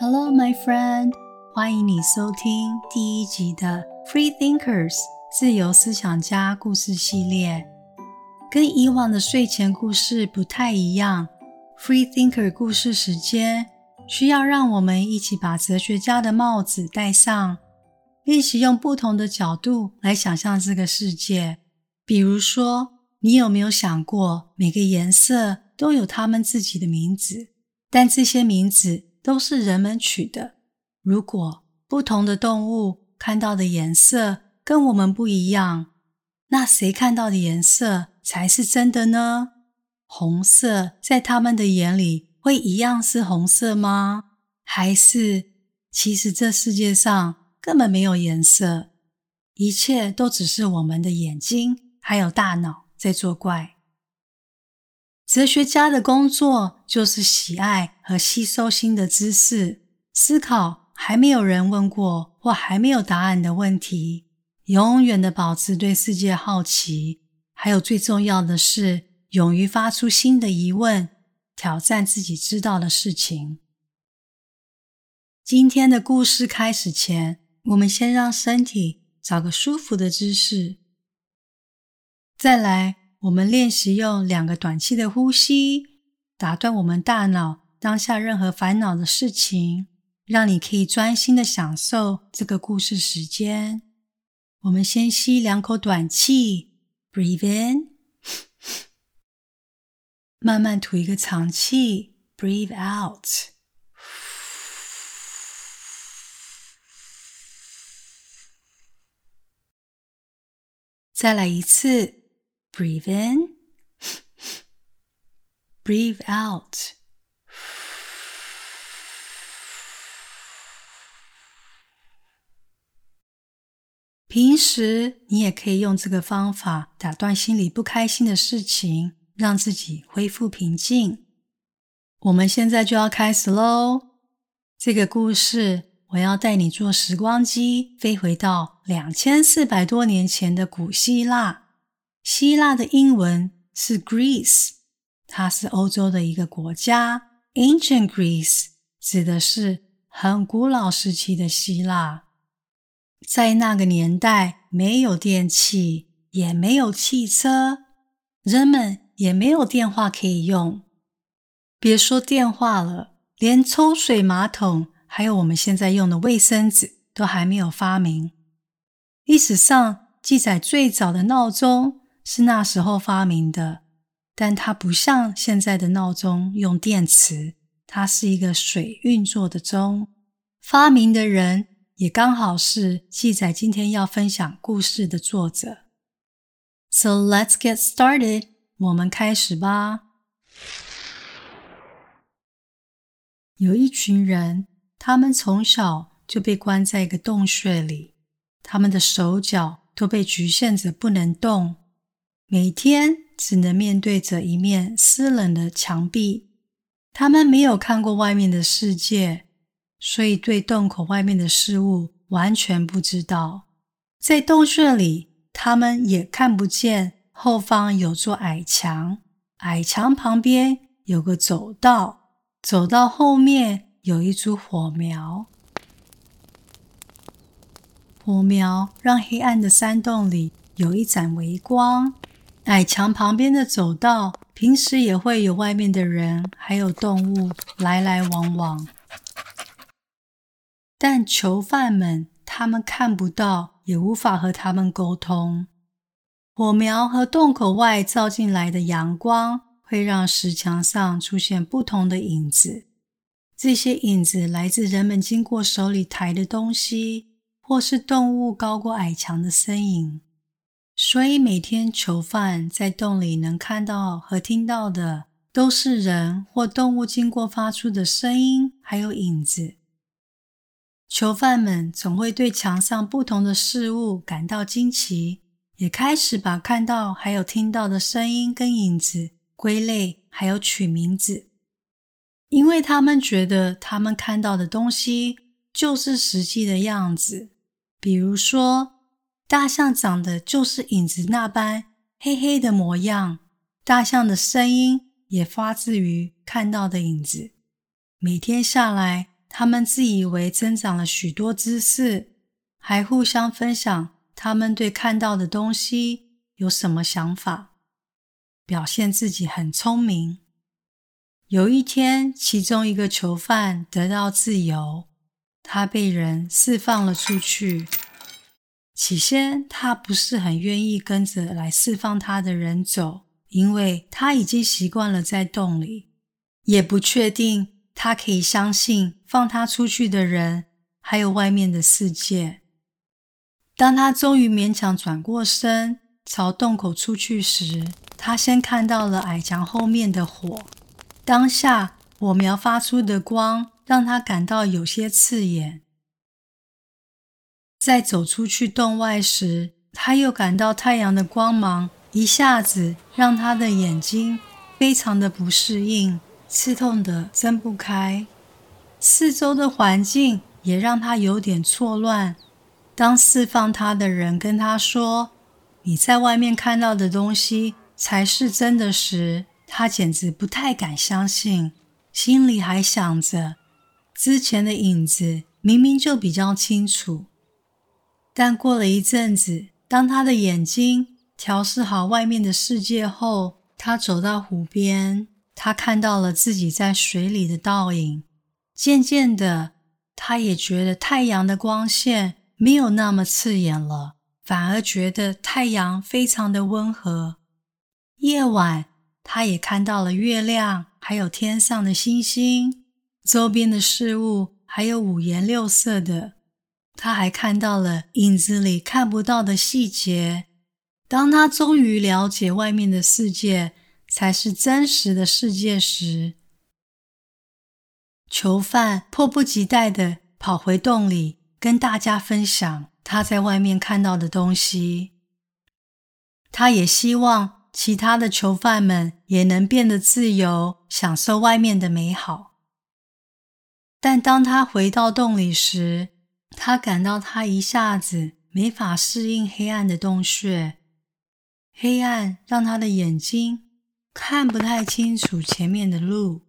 Hello, my friend，欢迎你收听第一集的 Free Thinkers 自由思想家故事系列。跟以往的睡前故事不太一样，Free Thinker 故事时间需要让我们一起把哲学家的帽子戴上，练习用不同的角度来想象这个世界。比如说，你有没有想过，每个颜色都有它们自己的名字，但这些名字都是人们取的。如果不同的动物看到的颜色跟我们不一样，那谁看到的颜色才是真的呢？红色在他们的眼里会一样是红色吗？还是其实这世界上根本没有颜色，一切都只是我们的眼睛还有大脑在作怪？哲学家的工作就是喜爱和吸收新的知识，思考还没有人问过或还没有答案的问题，永远的保持对世界好奇，还有最重要的是，勇于发出新的疑问，挑战自己知道的事情。今天的故事开始前，我们先让身体找个舒服的姿势，再来。我们练习用两个短气的呼吸，打断我们大脑当下任何烦恼的事情，让你可以专心的享受这个故事时间。我们先吸两口短气，breathe in，慢慢吐一个长气，breathe out。再来一次。Breathe in, breathe out。平时你也可以用这个方法打断心里不开心的事情，让自己恢复平静。我们现在就要开始喽！这个故事，我要带你坐时光机，飞回到两千四百多年前的古希腊。希腊的英文是 Greece，它是欧洲的一个国家。Ancient Greece 指的是很古老时期的希腊。在那个年代，没有电器，也没有汽车，人们也没有电话可以用。别说电话了，连抽水马桶，还有我们现在用的卫生纸，都还没有发明。历史上记载最早的闹钟。是那时候发明的，但它不像现在的闹钟用电池，它是一个水运作的钟。发明的人也刚好是记载今天要分享故事的作者。So let's get started，我们开始吧。有一群人，他们从小就被关在一个洞穴里，他们的手脚都被局限着，不能动。每天只能面对着一面湿冷的墙壁，他们没有看过外面的世界，所以对洞口外面的事物完全不知道。在洞穴里，他们也看不见后方有座矮墙，矮墙旁边有个走道，走道后面有一株火苗，火苗让黑暗的山洞里有一盏微光。矮墙旁边的走道，平时也会有外面的人，还有动物来来往往。但囚犯们，他们看不到，也无法和他们沟通。火苗和洞口外照进来的阳光，会让石墙上出现不同的影子。这些影子来自人们经过手里抬的东西，或是动物高过矮墙的身影。所以每天囚犯在洞里能看到和听到的，都是人或动物经过发出的声音，还有影子。囚犯们总会对墙上不同的事物感到惊奇，也开始把看到还有听到的声音跟影子归类，还有取名字，因为他们觉得他们看到的东西就是实际的样子，比如说。大象长得就是影子那般黑黑的模样，大象的声音也发自于看到的影子。每天下来，他们自以为增长了许多知识，还互相分享他们对看到的东西有什么想法，表现自己很聪明。有一天，其中一个囚犯得到自由，他被人释放了出去。起先，他不是很愿意跟着来释放他的人走，因为他已经习惯了在洞里，也不确定。他可以相信放他出去的人，还有外面的世界。当他终于勉强转过身朝洞口出去时，他先看到了矮墙后面的火。当下火苗发出的光让他感到有些刺眼。在走出去洞外时，他又感到太阳的光芒一下子让他的眼睛非常的不适应。刺痛的睁不开，四周的环境也让他有点错乱。当释放他的人跟他说：“你在外面看到的东西才是真的”时，他简直不太敢相信，心里还想着之前的影子明明就比较清楚。但过了一阵子，当他的眼睛调试好外面的世界后，他走到湖边。他看到了自己在水里的倒影，渐渐的，他也觉得太阳的光线没有那么刺眼了，反而觉得太阳非常的温和。夜晚，他也看到了月亮，还有天上的星星，周边的事物还有五颜六色的。他还看到了影子里看不到的细节。当他终于了解外面的世界，才是真实的世界时，囚犯迫不及待地跑回洞里，跟大家分享他在外面看到的东西。他也希望其他的囚犯们也能变得自由，享受外面的美好。但当他回到洞里时，他感到他一下子没法适应黑暗的洞穴，黑暗让他的眼睛。看不太清楚前面的路，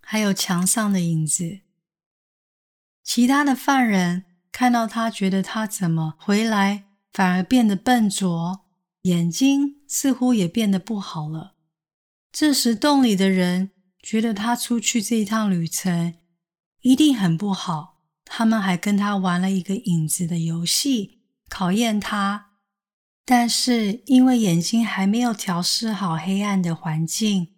还有墙上的影子。其他的犯人看到他，觉得他怎么回来反而变得笨拙，眼睛似乎也变得不好了。这时，洞里的人觉得他出去这一趟旅程一定很不好，他们还跟他玩了一个影子的游戏，考验他。但是因为眼睛还没有调试好黑暗的环境，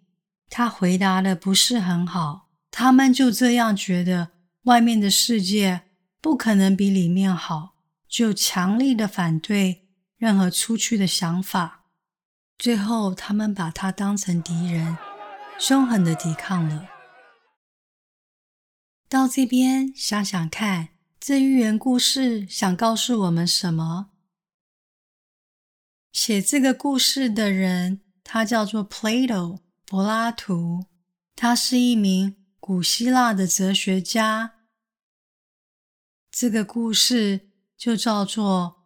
他回答的不是很好。他们就这样觉得外面的世界不可能比里面好，就强力的反对任何出去的想法。最后，他们把他当成敌人，凶狠的抵抗了。到这边想想看，这寓言故事想告诉我们什么？写这个故事的人，他叫做 Plato，柏拉图。他是一名古希腊的哲学家。这个故事就叫做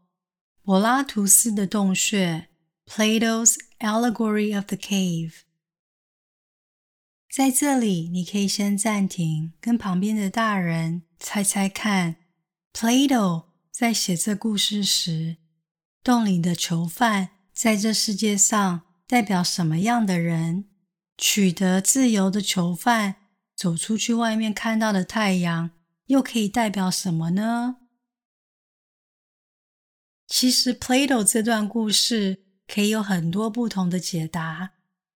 柏拉图斯的洞穴 （Plato's Allegory of the Cave）。在这里，你可以先暂停，跟旁边的大人猜猜看，Plato 在写这故事时，洞里的囚犯在这世界上代表什么样的人？取得自由的囚犯走出去外面看到的太阳，又可以代表什么呢？其实，Plato 这段故事可以有很多不同的解答，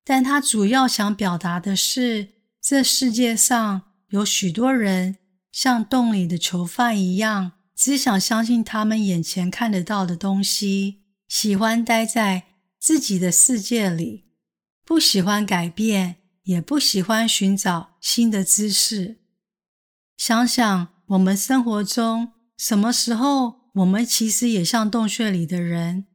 但他主要想表达的是，这世界上有许多人像洞里的囚犯一样。只想相信他们眼前看得到的东西，喜欢待在自己的世界里，不喜欢改变，也不喜欢寻找新的知识。想想我们生活中，什么时候我们其实也像洞穴里的人？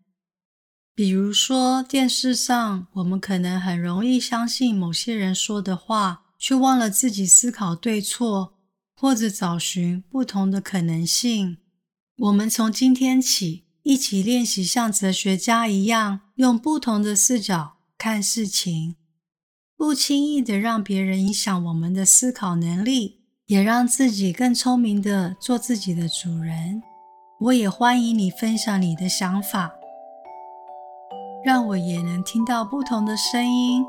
比如说电视上，我们可能很容易相信某些人说的话，却忘了自己思考对错。或者找寻不同的可能性。我们从今天起一起练习像哲学家一样，用不同的视角看事情，不轻易的让别人影响我们的思考能力，也让自己更聪明的做自己的主人。我也欢迎你分享你的想法，让我也能听到不同的声音，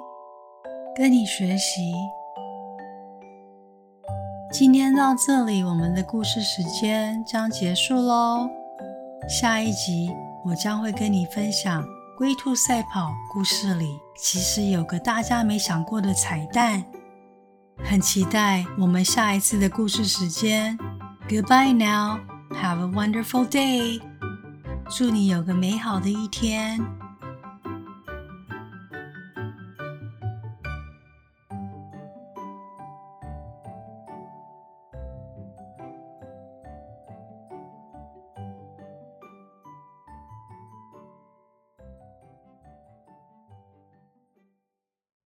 跟你学习。今天到这里，我们的故事时间将结束喽。下一集我将会跟你分享龟兔赛跑故事里，其实有个大家没想过的彩蛋。很期待我们下一次的故事时间。Goodbye now. Have a wonderful day. 祝你有个美好的一天。